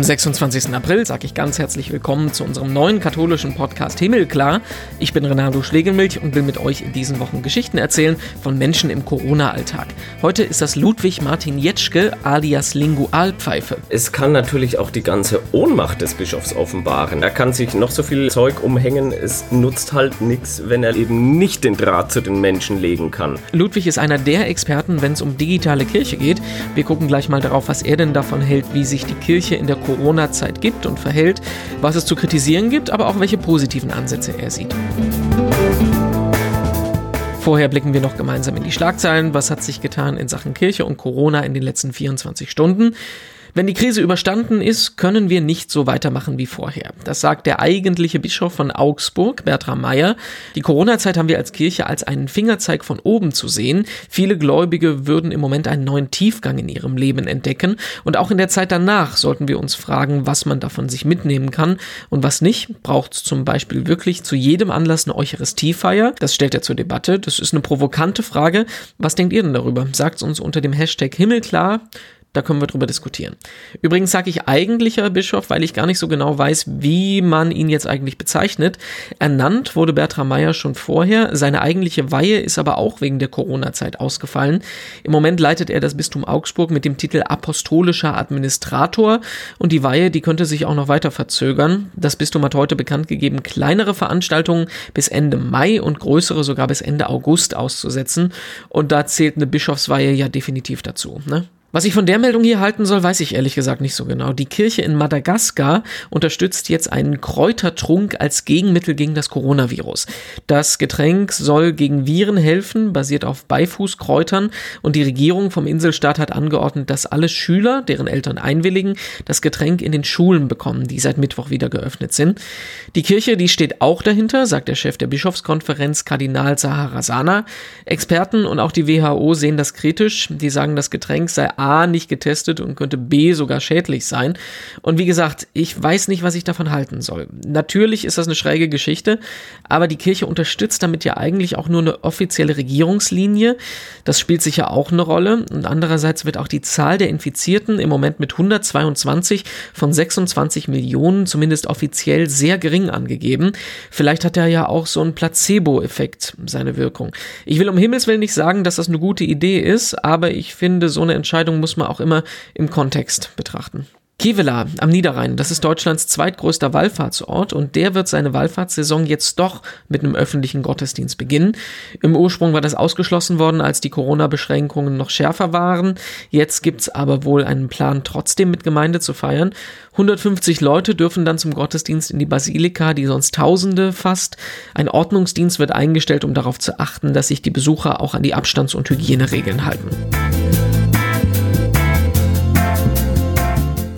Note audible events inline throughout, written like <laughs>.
Am 26. April sage ich ganz herzlich willkommen zu unserem neuen katholischen Podcast Himmelklar. Ich bin Renato Schlegelmilch und will mit euch in diesen Wochen Geschichten erzählen von Menschen im Corona-Alltag. Heute ist das Ludwig Martin Jetschke alias Lingualpfeife. Es kann natürlich auch die ganze Ohnmacht des Bischofs offenbaren. Er kann sich noch so viel Zeug umhängen, es nutzt halt nichts, wenn er eben nicht den Draht zu den Menschen legen kann. Ludwig ist einer der Experten, wenn es um digitale Kirche geht. Wir gucken gleich mal darauf, was er denn davon hält, wie sich die Kirche in der Corona-Zeit gibt und verhält, was es zu kritisieren gibt, aber auch welche positiven Ansätze er sieht. Vorher blicken wir noch gemeinsam in die Schlagzeilen. Was hat sich getan in Sachen Kirche und Corona in den letzten 24 Stunden? Wenn die Krise überstanden ist, können wir nicht so weitermachen wie vorher. Das sagt der eigentliche Bischof von Augsburg, Bertram Meyer. Die Corona-Zeit haben wir als Kirche als einen Fingerzeig von oben zu sehen. Viele Gläubige würden im Moment einen neuen Tiefgang in ihrem Leben entdecken. Und auch in der Zeit danach sollten wir uns fragen, was man davon sich mitnehmen kann und was nicht. Braucht es zum Beispiel wirklich zu jedem Anlass eine Eucharistiefeier? Das stellt er zur Debatte. Das ist eine provokante Frage. Was denkt ihr denn darüber? Sagt uns unter dem Hashtag Himmelklar. Da können wir drüber diskutieren. Übrigens sage ich eigentlicher Bischof, weil ich gar nicht so genau weiß, wie man ihn jetzt eigentlich bezeichnet. Ernannt wurde Bertram Meyer schon vorher. Seine eigentliche Weihe ist aber auch wegen der Corona-Zeit ausgefallen. Im Moment leitet er das Bistum Augsburg mit dem Titel Apostolischer Administrator und die Weihe, die könnte sich auch noch weiter verzögern. Das Bistum hat heute bekannt gegeben, kleinere Veranstaltungen bis Ende Mai und größere sogar bis Ende August auszusetzen. Und da zählt eine Bischofsweihe ja definitiv dazu. Ne? Was ich von der Meldung hier halten soll, weiß ich ehrlich gesagt nicht so genau. Die Kirche in Madagaskar unterstützt jetzt einen Kräutertrunk als Gegenmittel gegen das Coronavirus. Das Getränk soll gegen Viren helfen, basiert auf Beifußkräutern und die Regierung vom Inselstaat hat angeordnet, dass alle Schüler, deren Eltern einwilligen, das Getränk in den Schulen bekommen, die seit Mittwoch wieder geöffnet sind. Die Kirche, die steht auch dahinter, sagt der Chef der Bischofskonferenz Kardinal Saharasana. Experten und auch die WHO sehen das kritisch. Die sagen, das Getränk sei A nicht getestet und könnte B sogar schädlich sein. Und wie gesagt, ich weiß nicht, was ich davon halten soll. Natürlich ist das eine schräge Geschichte, aber die Kirche unterstützt damit ja eigentlich auch nur eine offizielle Regierungslinie. Das spielt sicher auch eine Rolle. Und andererseits wird auch die Zahl der Infizierten im Moment mit 122 von 26 Millionen zumindest offiziell sehr gering angegeben. Vielleicht hat er ja auch so ein Placebo-Effekt seine Wirkung. Ich will um Himmels Willen nicht sagen, dass das eine gute Idee ist, aber ich finde, so eine Entscheidung Entscheidung muss man auch immer im Kontext betrachten. Kevela am Niederrhein, das ist Deutschlands zweitgrößter Wallfahrtsort und der wird seine Wallfahrtssaison jetzt doch mit einem öffentlichen Gottesdienst beginnen. Im Ursprung war das ausgeschlossen worden, als die Corona-Beschränkungen noch schärfer waren. Jetzt gibt's aber wohl einen Plan, trotzdem mit Gemeinde zu feiern. 150 Leute dürfen dann zum Gottesdienst in die Basilika, die sonst Tausende fasst. Ein Ordnungsdienst wird eingestellt, um darauf zu achten, dass sich die Besucher auch an die Abstands- und Hygieneregeln halten.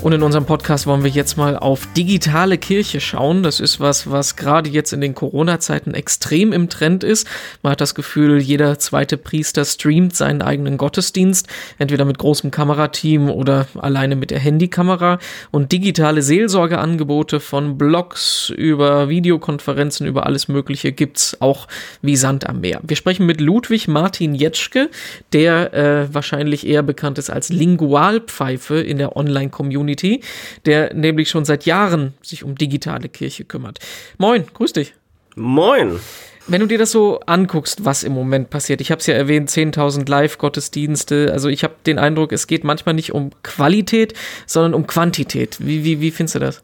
Und in unserem Podcast wollen wir jetzt mal auf digitale Kirche schauen. Das ist was, was gerade jetzt in den Corona-Zeiten extrem im Trend ist. Man hat das Gefühl, jeder zweite Priester streamt seinen eigenen Gottesdienst, entweder mit großem Kamerateam oder alleine mit der Handykamera. Und digitale Seelsorgeangebote von Blogs über Videokonferenzen, über alles Mögliche gibt's auch wie Sand am Meer. Wir sprechen mit Ludwig Martin Jetschke, der äh, wahrscheinlich eher bekannt ist als Lingualpfeife in der Online-Community Community, der nämlich schon seit Jahren sich um digitale Kirche kümmert. Moin, grüß dich. Moin. Wenn du dir das so anguckst, was im Moment passiert, ich habe es ja erwähnt, 10.000 Live-Gottesdienste, also ich habe den Eindruck, es geht manchmal nicht um Qualität, sondern um Quantität. Wie, wie, wie findest du das?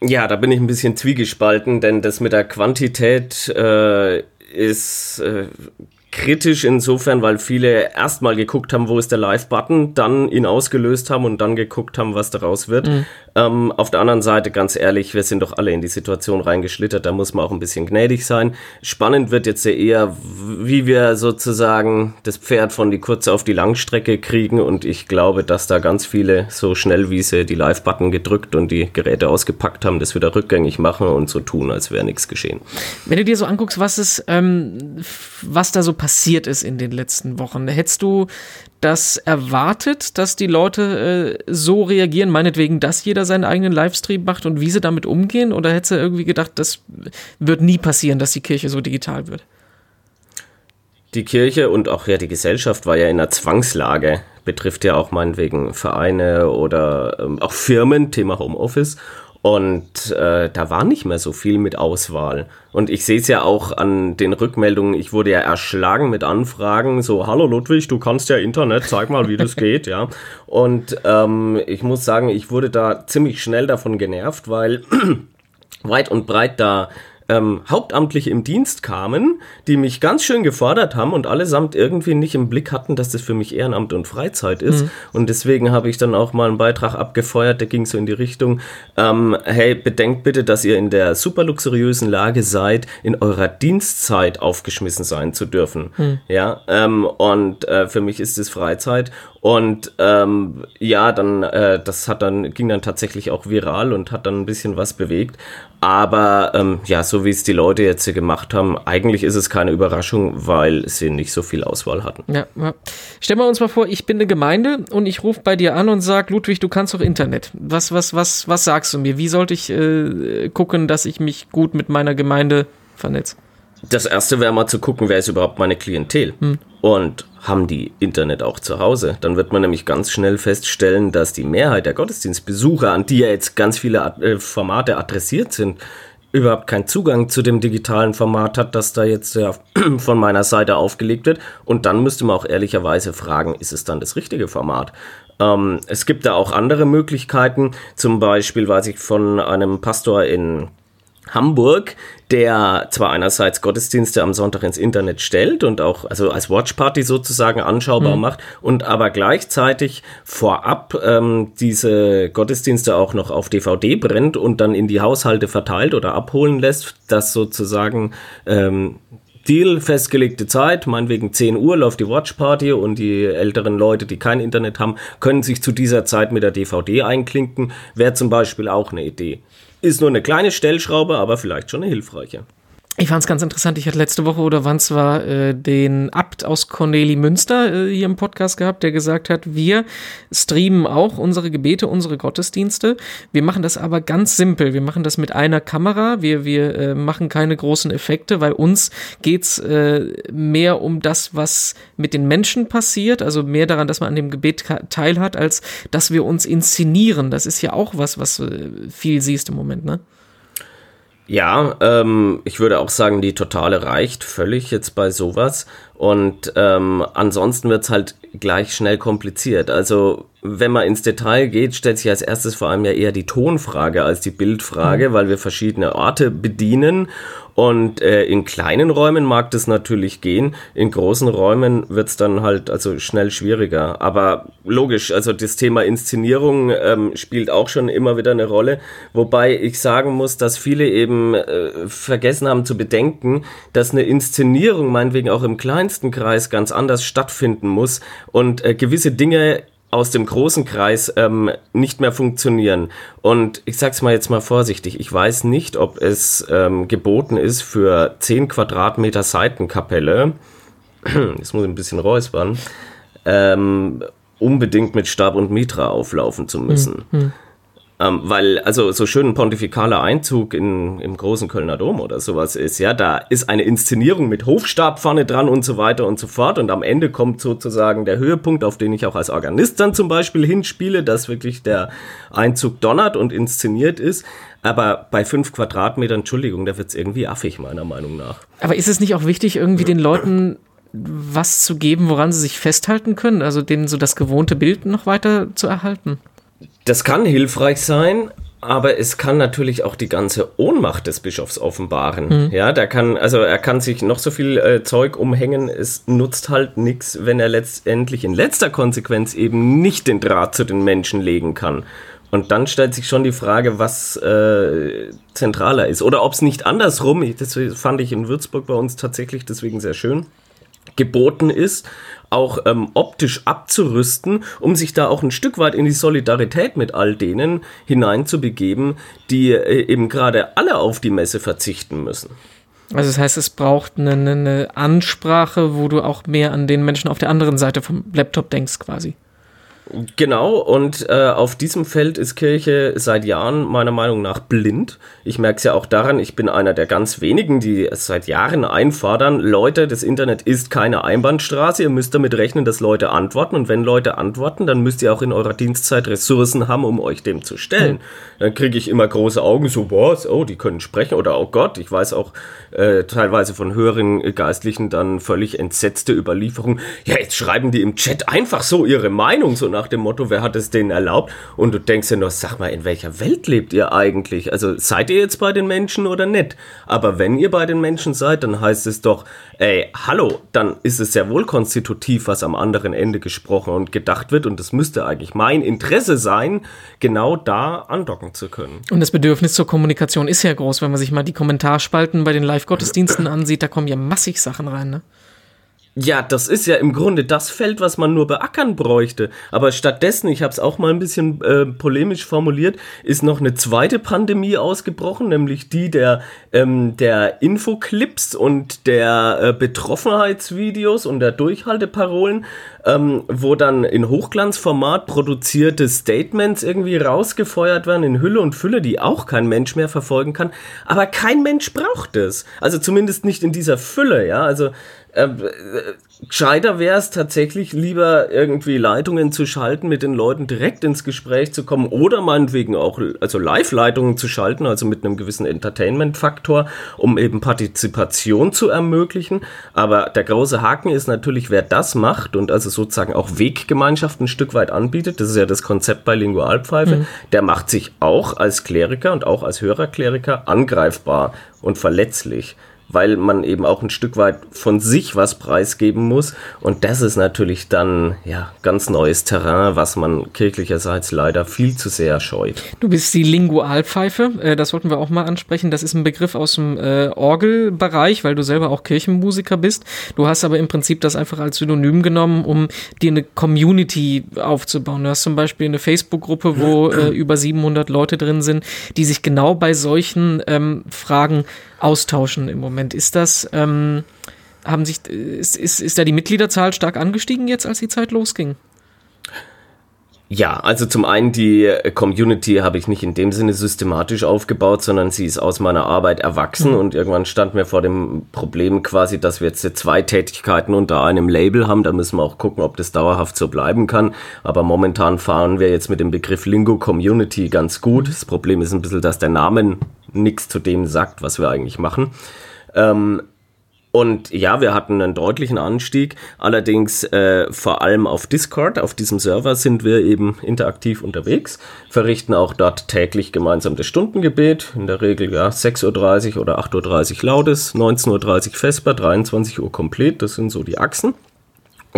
Ja, da bin ich ein bisschen zwiegespalten, denn das mit der Quantität äh, ist äh, kritisch insofern, weil viele erstmal geguckt haben, wo ist der Live-Button, dann ihn ausgelöst haben und dann geguckt haben, was daraus wird. Mhm. Ähm, auf der anderen Seite, ganz ehrlich, wir sind doch alle in die Situation reingeschlittert, da muss man auch ein bisschen gnädig sein. Spannend wird jetzt ja eher, wie wir sozusagen das Pferd von die kurze auf die Langstrecke kriegen und ich glaube, dass da ganz viele so schnell wie sie die Live-Button gedrückt und die Geräte ausgepackt haben, das wieder rückgängig machen und so tun, als wäre nichts geschehen. Wenn du dir so anguckst, was ist, ähm, was da so passiert ist in den letzten Wochen, hättest du das erwartet, dass die Leute äh, so reagieren, meinetwegen, dass jeder seinen eigenen Livestream macht und wie sie damit umgehen? Oder hätte sie irgendwie gedacht, das wird nie passieren, dass die Kirche so digital wird? Die Kirche und auch ja die Gesellschaft war ja in einer Zwangslage betrifft ja auch meinetwegen Vereine oder ähm, auch Firmen, Thema Homeoffice. Und äh, da war nicht mehr so viel mit Auswahl. Und ich sehe es ja auch an den Rückmeldungen, ich wurde ja erschlagen mit Anfragen, so, hallo Ludwig, du kannst ja Internet, zeig mal, wie das geht, ja. Und ähm, ich muss sagen, ich wurde da ziemlich schnell davon genervt, weil <clears throat> weit und breit da ähm, Hauptamtliche im Dienst kamen, die mich ganz schön gefordert haben und allesamt irgendwie nicht im Blick hatten, dass das für mich Ehrenamt und Freizeit ist. Mhm. Und deswegen habe ich dann auch mal einen Beitrag abgefeuert, der ging so in die Richtung, ähm, hey, bedenkt bitte, dass ihr in der super luxuriösen Lage seid, in eurer Dienstzeit aufgeschmissen sein zu dürfen. Mhm. Ja, ähm, und äh, für mich ist es Freizeit und ähm, ja, dann, äh, das hat dann, ging dann tatsächlich auch viral und hat dann ein bisschen was bewegt. Aber ähm, ja, so wie es die Leute jetzt hier gemacht haben, eigentlich ist es keine Überraschung, weil sie nicht so viel Auswahl hatten. Ja, ja. Stellen wir uns mal vor, ich bin eine Gemeinde und ich rufe bei dir an und sage, Ludwig, du kannst doch Internet. Was, was, was, was sagst du mir? Wie sollte ich äh, gucken, dass ich mich gut mit meiner Gemeinde vernetze? Das erste wäre mal zu gucken, wer ist überhaupt meine Klientel hm. und haben die Internet auch zu Hause. Dann wird man nämlich ganz schnell feststellen, dass die Mehrheit der Gottesdienstbesucher, an die ja jetzt ganz viele äh, Formate adressiert sind, überhaupt keinen Zugang zu dem digitalen Format hat, das da jetzt ja <clears throat> von meiner Seite aufgelegt wird. Und dann müsste man auch ehrlicherweise fragen, ist es dann das richtige Format? Ähm, es gibt da auch andere Möglichkeiten. Zum Beispiel weiß ich von einem Pastor in Hamburg, der zwar einerseits Gottesdienste am Sonntag ins Internet stellt und auch also als Watchparty sozusagen anschaubar mhm. macht und aber gleichzeitig vorab ähm, diese Gottesdienste auch noch auf DVD brennt und dann in die Haushalte verteilt oder abholen lässt, dass sozusagen ähm, Deal, festgelegte Zeit, meinetwegen 10 Uhr läuft die Watchparty und die älteren Leute, die kein Internet haben, können sich zu dieser Zeit mit der DVD einklinken, wäre zum Beispiel auch eine Idee. Ist nur eine kleine Stellschraube, aber vielleicht schon eine hilfreiche. Ich fand es ganz interessant. Ich hatte letzte Woche oder wann es war, äh, den Abt aus Corneli Münster äh, hier im Podcast gehabt, der gesagt hat, wir streamen auch unsere Gebete, unsere Gottesdienste. Wir machen das aber ganz simpel. Wir machen das mit einer Kamera. Wir, wir äh, machen keine großen Effekte, weil uns geht's äh, mehr um das, was mit den Menschen passiert. Also mehr daran, dass man an dem Gebet teilhat, als dass wir uns inszenieren. Das ist ja auch was, was äh, viel siehst im Moment, ne? Ja, ähm, ich würde auch sagen, die Totale reicht völlig jetzt bei sowas. Und ähm, ansonsten wird's halt gleich schnell kompliziert. Also wenn man ins Detail geht, stellt sich als erstes vor allem ja eher die Tonfrage als die Bildfrage, mhm. weil wir verschiedene Orte bedienen und äh, in kleinen Räumen mag das natürlich gehen, in großen Räumen wird's dann halt also schnell schwieriger. Aber logisch, also das Thema Inszenierung ähm, spielt auch schon immer wieder eine Rolle. Wobei ich sagen muss, dass viele eben äh, vergessen haben zu bedenken, dass eine Inszenierung meinetwegen auch im kleinsten Kreis ganz anders stattfinden muss und äh, gewisse Dinge aus dem großen Kreis ähm, nicht mehr funktionieren. Und ich sag's mal jetzt mal vorsichtig, ich weiß nicht, ob es ähm, geboten ist für 10 Quadratmeter Seitenkapelle, <clears throat> jetzt muss ich ein bisschen räuspern, ähm, unbedingt mit Stab und Mitra auflaufen zu müssen. Mhm. Ähm, weil, also so schön ein pontifikaler Einzug in, im großen Kölner Dom oder sowas ist, ja, da ist eine Inszenierung mit Hofstab vorne dran und so weiter und so fort. Und am Ende kommt sozusagen der Höhepunkt, auf den ich auch als Organist dann zum Beispiel hinspiele, dass wirklich der Einzug donnert und inszeniert ist. Aber bei fünf Quadratmetern, Entschuldigung, da wird's irgendwie affig, meiner Meinung nach. Aber ist es nicht auch wichtig, irgendwie den Leuten was zu geben, woran sie sich festhalten können? Also denen so das gewohnte Bild noch weiter zu erhalten? Das kann hilfreich sein, aber es kann natürlich auch die ganze Ohnmacht des Bischofs offenbaren. Mhm. Ja, der kann, also er kann sich noch so viel äh, Zeug umhängen, es nutzt halt nichts, wenn er letztendlich in letzter Konsequenz eben nicht den Draht zu den Menschen legen kann. Und dann stellt sich schon die Frage, was äh, zentraler ist. Oder ob es nicht andersrum, das fand ich in Würzburg bei uns tatsächlich deswegen sehr schön, geboten ist, auch ähm, optisch abzurüsten, um sich da auch ein Stück weit in die Solidarität mit all denen hineinzubegeben, die äh, eben gerade alle auf die Messe verzichten müssen. Also das heißt, es braucht eine, eine Ansprache, wo du auch mehr an den Menschen auf der anderen Seite vom Laptop denkst quasi. Genau, und äh, auf diesem Feld ist Kirche seit Jahren meiner Meinung nach blind. Ich merke es ja auch daran, ich bin einer der ganz wenigen, die es seit Jahren einfordern, Leute, das Internet ist keine Einbahnstraße, ihr müsst damit rechnen, dass Leute antworten und wenn Leute antworten, dann müsst ihr auch in eurer Dienstzeit Ressourcen haben, um euch dem zu stellen. Mhm. Dann kriege ich immer große Augen, so, was, oh, die können sprechen oder oh Gott, ich weiß auch äh, teilweise von höheren Geistlichen dann völlig entsetzte Überlieferungen. Ja, jetzt schreiben die im Chat einfach so ihre Meinung, so nach dem Motto, wer hat es denen erlaubt? Und du denkst dir noch, sag mal, in welcher Welt lebt ihr eigentlich? Also seid ihr jetzt bei den Menschen oder nicht? Aber wenn ihr bei den Menschen seid, dann heißt es doch, ey, hallo, dann ist es sehr wohl konstitutiv, was am anderen Ende gesprochen und gedacht wird. Und das müsste eigentlich mein Interesse sein, genau da andocken zu können. Und das Bedürfnis zur Kommunikation ist ja groß, wenn man sich mal die Kommentarspalten bei den Live-Gottesdiensten ansieht, da kommen ja massig Sachen rein, ne? Ja, das ist ja im Grunde das Feld, was man nur beackern bräuchte. Aber stattdessen, ich habe es auch mal ein bisschen äh, polemisch formuliert, ist noch eine zweite Pandemie ausgebrochen, nämlich die der, ähm, der Infoclips und der äh, Betroffenheitsvideos und der Durchhalteparolen, ähm, wo dann in Hochglanzformat produzierte Statements irgendwie rausgefeuert werden in Hülle und Fülle, die auch kein Mensch mehr verfolgen kann. Aber kein Mensch braucht es. Also zumindest nicht in dieser Fülle, ja. Also äh, gescheiter wäre es tatsächlich lieber irgendwie Leitungen zu schalten, mit den Leuten direkt ins Gespräch zu kommen oder meinetwegen auch also Live-Leitungen zu schalten, also mit einem gewissen Entertainment-Faktor, um eben Partizipation zu ermöglichen. Aber der große Haken ist natürlich, wer das macht und also sozusagen auch Weggemeinschaft ein Stück weit anbietet, das ist ja das Konzept bei Lingualpfeife, mhm. der macht sich auch als Kleriker und auch als Hörerkleriker angreifbar und verletzlich weil man eben auch ein Stück weit von sich was preisgeben muss. Und das ist natürlich dann ja ganz neues Terrain, was man kirchlicherseits leider viel zu sehr scheut. Du bist die Lingualpfeife, äh, das sollten wir auch mal ansprechen. Das ist ein Begriff aus dem äh, Orgelbereich, weil du selber auch Kirchenmusiker bist. Du hast aber im Prinzip das einfach als Synonym genommen, um dir eine Community aufzubauen. Du hast zum Beispiel eine Facebook-Gruppe, wo äh, über 700 Leute drin sind, die sich genau bei solchen ähm, Fragen austauschen im Moment. Ist das, ähm, haben sich, ist, ist, ist da die Mitgliederzahl stark angestiegen jetzt, als die Zeit losging? Ja, also zum einen die Community habe ich nicht in dem Sinne systematisch aufgebaut, sondern sie ist aus meiner Arbeit erwachsen mhm. und irgendwann stand mir vor dem Problem quasi, dass wir jetzt zwei Tätigkeiten unter einem Label haben. Da müssen wir auch gucken, ob das dauerhaft so bleiben kann. Aber momentan fahren wir jetzt mit dem Begriff Lingo Community ganz gut. Das Problem ist ein bisschen, dass der Name nichts zu dem sagt, was wir eigentlich machen. Ähm, und ja, wir hatten einen deutlichen Anstieg, allerdings äh, vor allem auf Discord, auf diesem Server sind wir eben interaktiv unterwegs, verrichten auch dort täglich gemeinsam das Stundengebet, in der Regel ja 6.30 Uhr oder 8.30 Uhr lautes, 19.30 Uhr Vesper, 23 Uhr komplett, das sind so die Achsen.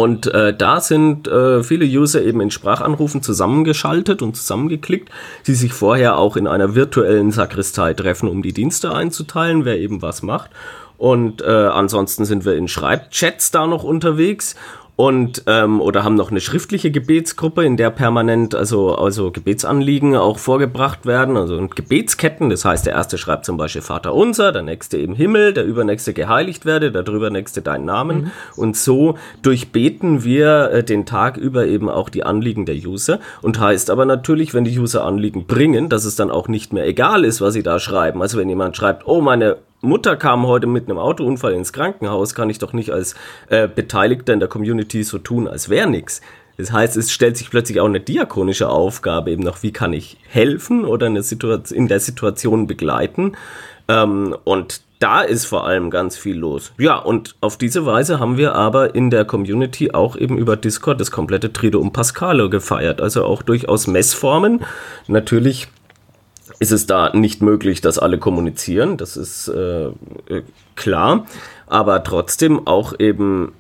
Und äh, da sind äh, viele User eben in Sprachanrufen zusammengeschaltet und zusammengeklickt, die sich vorher auch in einer virtuellen Sakristei treffen, um die Dienste einzuteilen, wer eben was macht. Und äh, ansonsten sind wir in Schreibchats da noch unterwegs und ähm, oder haben noch eine schriftliche Gebetsgruppe, in der permanent also also Gebetsanliegen auch vorgebracht werden, also und Gebetsketten. Das heißt, der erste schreibt zum Beispiel Vater unser, der nächste im Himmel, der übernächste geheiligt werde, der drüber nächste dein Namen mhm. und so durchbeten wir äh, den Tag über eben auch die Anliegen der User und heißt aber natürlich, wenn die User Anliegen bringen, dass es dann auch nicht mehr egal ist, was sie da schreiben. Also wenn jemand schreibt, oh meine Mutter kam heute mit einem Autounfall ins Krankenhaus, kann ich doch nicht als äh, Beteiligter in der Community so tun, als wäre nichts. Das heißt, es stellt sich plötzlich auch eine diakonische Aufgabe eben noch, wie kann ich helfen oder eine Situation, in der Situation begleiten. Ähm, und da ist vor allem ganz viel los. Ja, und auf diese Weise haben wir aber in der Community auch eben über Discord das komplette Triduum Pascale gefeiert. Also auch durchaus Messformen. Natürlich ist es da nicht möglich, dass alle kommunizieren. Das ist äh, äh, klar. Aber trotzdem auch eben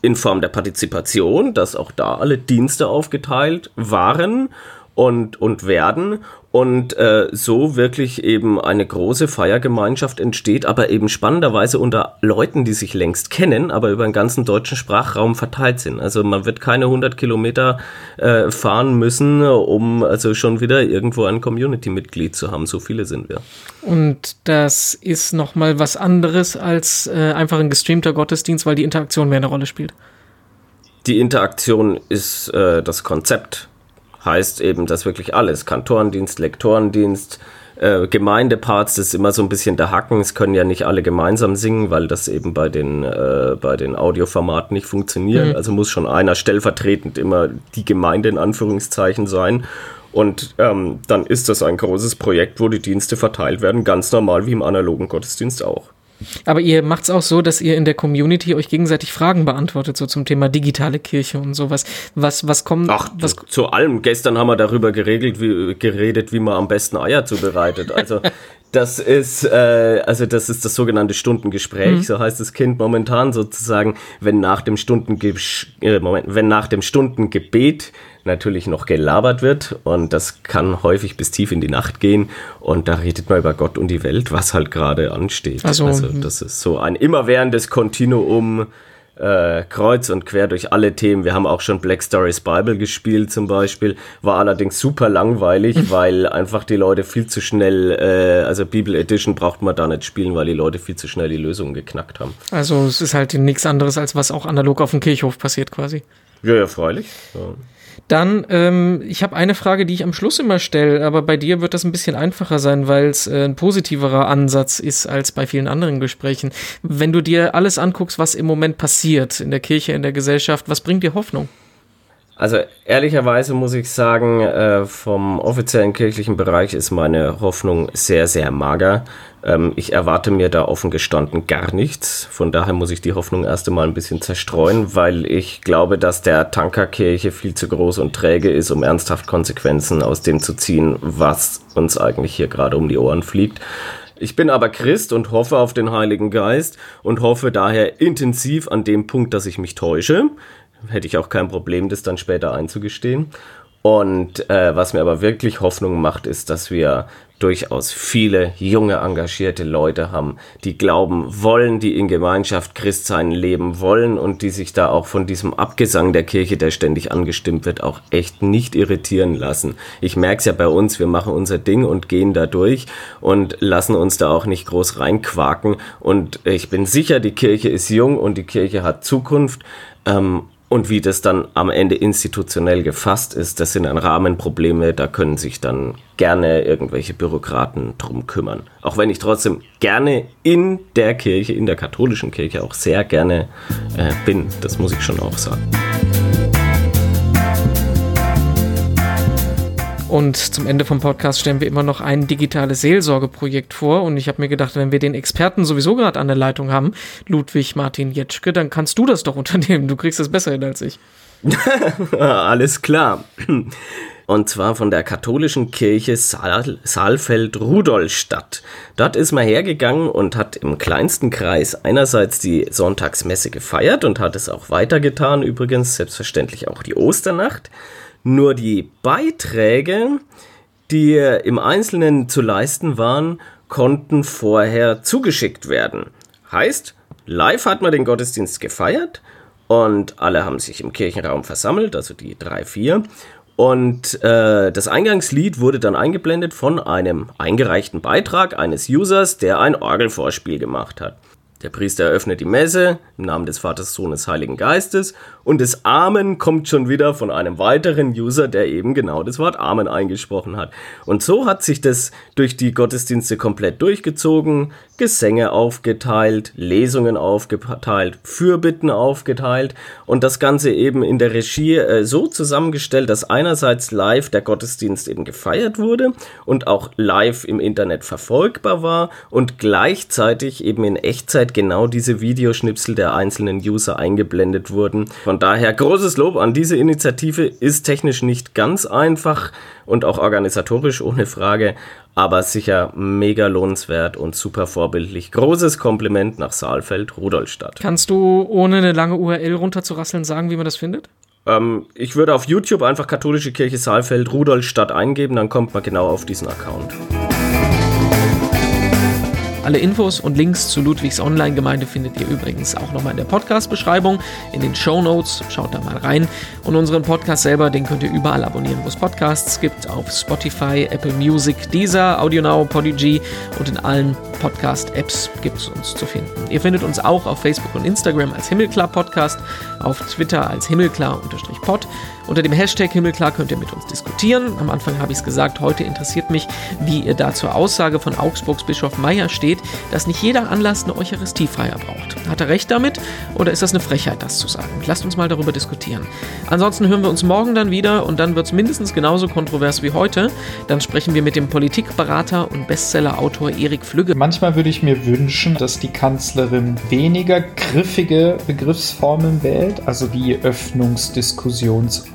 in Form der Partizipation, dass auch da alle Dienste aufgeteilt waren und, und werden und äh, so wirklich eben eine große Feiergemeinschaft entsteht, aber eben spannenderweise unter Leuten, die sich längst kennen, aber über den ganzen deutschen Sprachraum verteilt sind. Also man wird keine 100 Kilometer äh, fahren müssen, um also schon wieder irgendwo ein Community-Mitglied zu haben. So viele sind wir. Und das ist nochmal was anderes als äh, einfach ein gestreamter Gottesdienst, weil die Interaktion mehr eine Rolle spielt. Die Interaktion ist äh, das Konzept heißt eben, dass wirklich alles, Kantorendienst, Lektorendienst, äh, Gemeindeparts, das ist immer so ein bisschen der Hacken. Es können ja nicht alle gemeinsam singen, weil das eben bei den, äh, bei den Audioformaten nicht funktioniert. Mhm. Also muss schon einer stellvertretend immer die Gemeinde in Anführungszeichen sein. Und ähm, dann ist das ein großes Projekt, wo die Dienste verteilt werden, ganz normal wie im analogen Gottesdienst auch. Aber ihr macht es auch so, dass ihr in der Community euch gegenseitig Fragen beantwortet, so zum Thema digitale Kirche und sowas. Was, was kommt? Ach, was zu allem. Gestern haben wir darüber geregelt, wie, geredet, wie man am besten Eier zubereitet. Also <laughs> das ist, äh, also das ist das sogenannte Stundengespräch, mhm. so heißt das Kind momentan sozusagen, wenn nach dem Stundenge äh, Moment, wenn nach dem Stundengebet natürlich noch gelabert wird und das kann häufig bis tief in die Nacht gehen und da redet man über Gott und die Welt, was halt gerade ansteht. Also, also das ist so ein immerwährendes Kontinuum äh, kreuz und quer durch alle Themen. Wir haben auch schon Black Stories Bible gespielt zum Beispiel, war allerdings super langweilig, weil einfach die Leute viel zu schnell, äh, also Bible Edition braucht man da nicht spielen, weil die Leute viel zu schnell die Lösungen geknackt haben. Also es ist halt nichts anderes, als was auch analog auf dem Kirchhof passiert quasi. Ja, ja, freilich. Ja. Dann, ähm, ich habe eine Frage, die ich am Schluss immer stelle, aber bei dir wird das ein bisschen einfacher sein, weil es äh, ein positiverer Ansatz ist als bei vielen anderen Gesprächen. Wenn du dir alles anguckst, was im Moment passiert in der Kirche, in der Gesellschaft, was bringt dir Hoffnung? Also ehrlicherweise muss ich sagen, äh, vom offiziellen kirchlichen Bereich ist meine Hoffnung sehr, sehr mager. Ähm, ich erwarte mir da offen gestanden gar nichts. Von daher muss ich die Hoffnung erst einmal ein bisschen zerstreuen, weil ich glaube, dass der Tankerkirche viel zu groß und träge ist, um ernsthaft Konsequenzen aus dem zu ziehen, was uns eigentlich hier gerade um die Ohren fliegt. Ich bin aber Christ und hoffe auf den Heiligen Geist und hoffe daher intensiv an dem Punkt, dass ich mich täusche hätte ich auch kein Problem, das dann später einzugestehen. Und äh, was mir aber wirklich Hoffnung macht, ist, dass wir durchaus viele junge, engagierte Leute haben, die glauben wollen, die in Gemeinschaft Christsein leben wollen und die sich da auch von diesem Abgesang der Kirche, der ständig angestimmt wird, auch echt nicht irritieren lassen. Ich merke es ja bei uns, wir machen unser Ding und gehen da durch und lassen uns da auch nicht groß reinquaken. Und ich bin sicher, die Kirche ist jung und die Kirche hat Zukunft. Ähm, und wie das dann am Ende institutionell gefasst ist, das sind dann Rahmenprobleme, da können sich dann gerne irgendwelche Bürokraten drum kümmern. Auch wenn ich trotzdem gerne in der Kirche, in der katholischen Kirche auch sehr gerne äh, bin, das muss ich schon auch sagen. Und zum Ende vom Podcast stellen wir immer noch ein digitales Seelsorgeprojekt vor. Und ich habe mir gedacht, wenn wir den Experten sowieso gerade an der Leitung haben, Ludwig Martin Jetschke, dann kannst du das doch <laughs> unternehmen. Du kriegst das besser hin als ich. <laughs> Alles klar. Und zwar von der katholischen Kirche Saal, Saalfeld-Rudolstadt. Dort ist man hergegangen und hat im kleinsten Kreis einerseits die Sonntagsmesse gefeiert und hat es auch weitergetan, übrigens selbstverständlich auch die Osternacht. Nur die Beiträge, die im Einzelnen zu leisten waren, konnten vorher zugeschickt werden. Heißt, live hat man den Gottesdienst gefeiert und alle haben sich im Kirchenraum versammelt, also die drei, vier. Und äh, das Eingangslied wurde dann eingeblendet von einem eingereichten Beitrag eines Users, der ein Orgelvorspiel gemacht hat. Der Priester eröffnet die Messe im Namen des Vaters, Sohnes, Heiligen Geistes und das Amen kommt schon wieder von einem weiteren User, der eben genau das Wort Amen eingesprochen hat. Und so hat sich das durch die Gottesdienste komplett durchgezogen, Gesänge aufgeteilt, Lesungen aufgeteilt, Fürbitten aufgeteilt und das Ganze eben in der Regie äh, so zusammengestellt, dass einerseits live der Gottesdienst eben gefeiert wurde und auch live im Internet verfolgbar war und gleichzeitig eben in Echtzeit genau diese Videoschnipsel der einzelnen User eingeblendet wurden. Von daher großes Lob an diese Initiative, ist technisch nicht ganz einfach und auch organisatorisch ohne Frage, aber sicher mega lohnenswert und super vorbildlich. Großes Kompliment nach Saalfeld, Rudolstadt. Kannst du ohne eine lange URL runterzurasseln sagen, wie man das findet? Ähm, ich würde auf YouTube einfach Katholische Kirche Saalfeld, Rudolstadt eingeben, dann kommt man genau auf diesen Account. Alle Infos und Links zu Ludwigs Online-Gemeinde findet ihr übrigens auch nochmal in der Podcast-Beschreibung, in den Show Notes. Schaut da mal rein. Und unseren Podcast selber, den könnt ihr überall abonnieren, wo es Podcasts gibt. Auf Spotify, Apple Music, Deezer, AudioNow, Podigy und in allen Podcast-Apps gibt es uns zu finden. Ihr findet uns auch auf Facebook und Instagram als Himmelklar Podcast, auf Twitter als Himmelklar-Pod Unter dem Hashtag Himmelklar könnt ihr mit uns diskutieren. Am Anfang habe ich es gesagt, heute interessiert mich, wie ihr da zur Aussage von Augsburgs Bischof Meyer steht, dass nicht jeder Anlass eine Eucharistiefeier braucht. Hat er recht damit oder ist das eine Frechheit, das zu sagen? Lasst uns mal darüber diskutieren. Ansonsten hören wir uns morgen dann wieder und dann wird es mindestens genauso kontrovers wie heute. Dann sprechen wir mit dem Politikberater und Bestsellerautor Erik Flügge. Manchmal würde ich mir wünschen, dass die Kanzlerin weniger griffige Begriffsformen wählt, also wie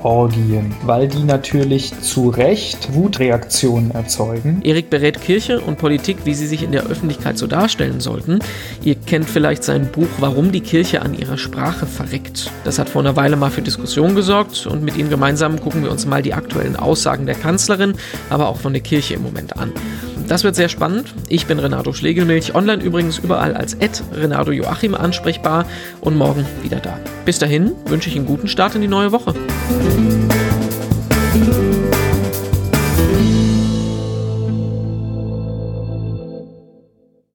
Öffnungsdiskussionsorgien, weil die natürlich zu Recht Wutreaktionen erzeugen. Erik berät Kirche und Politik, wie sie sich in der Öffentlichkeit so darstellen sollten. Ihr kennt vielleicht sein Buch Warum die Kirche an ihrer Sprache verreckt. Das hat vor einer Weile mal für Diskussionen gesorgt und mit ihm gemeinsam gucken wir uns mal die aktuellen Aussagen der Kanzlerin, aber auch von der Kirche im Moment an. Das wird sehr spannend. Ich bin Renato Schlegelmilch, online übrigens überall als Renato Joachim ansprechbar und morgen wieder da. Bis dahin wünsche ich einen guten Start in die neue Woche.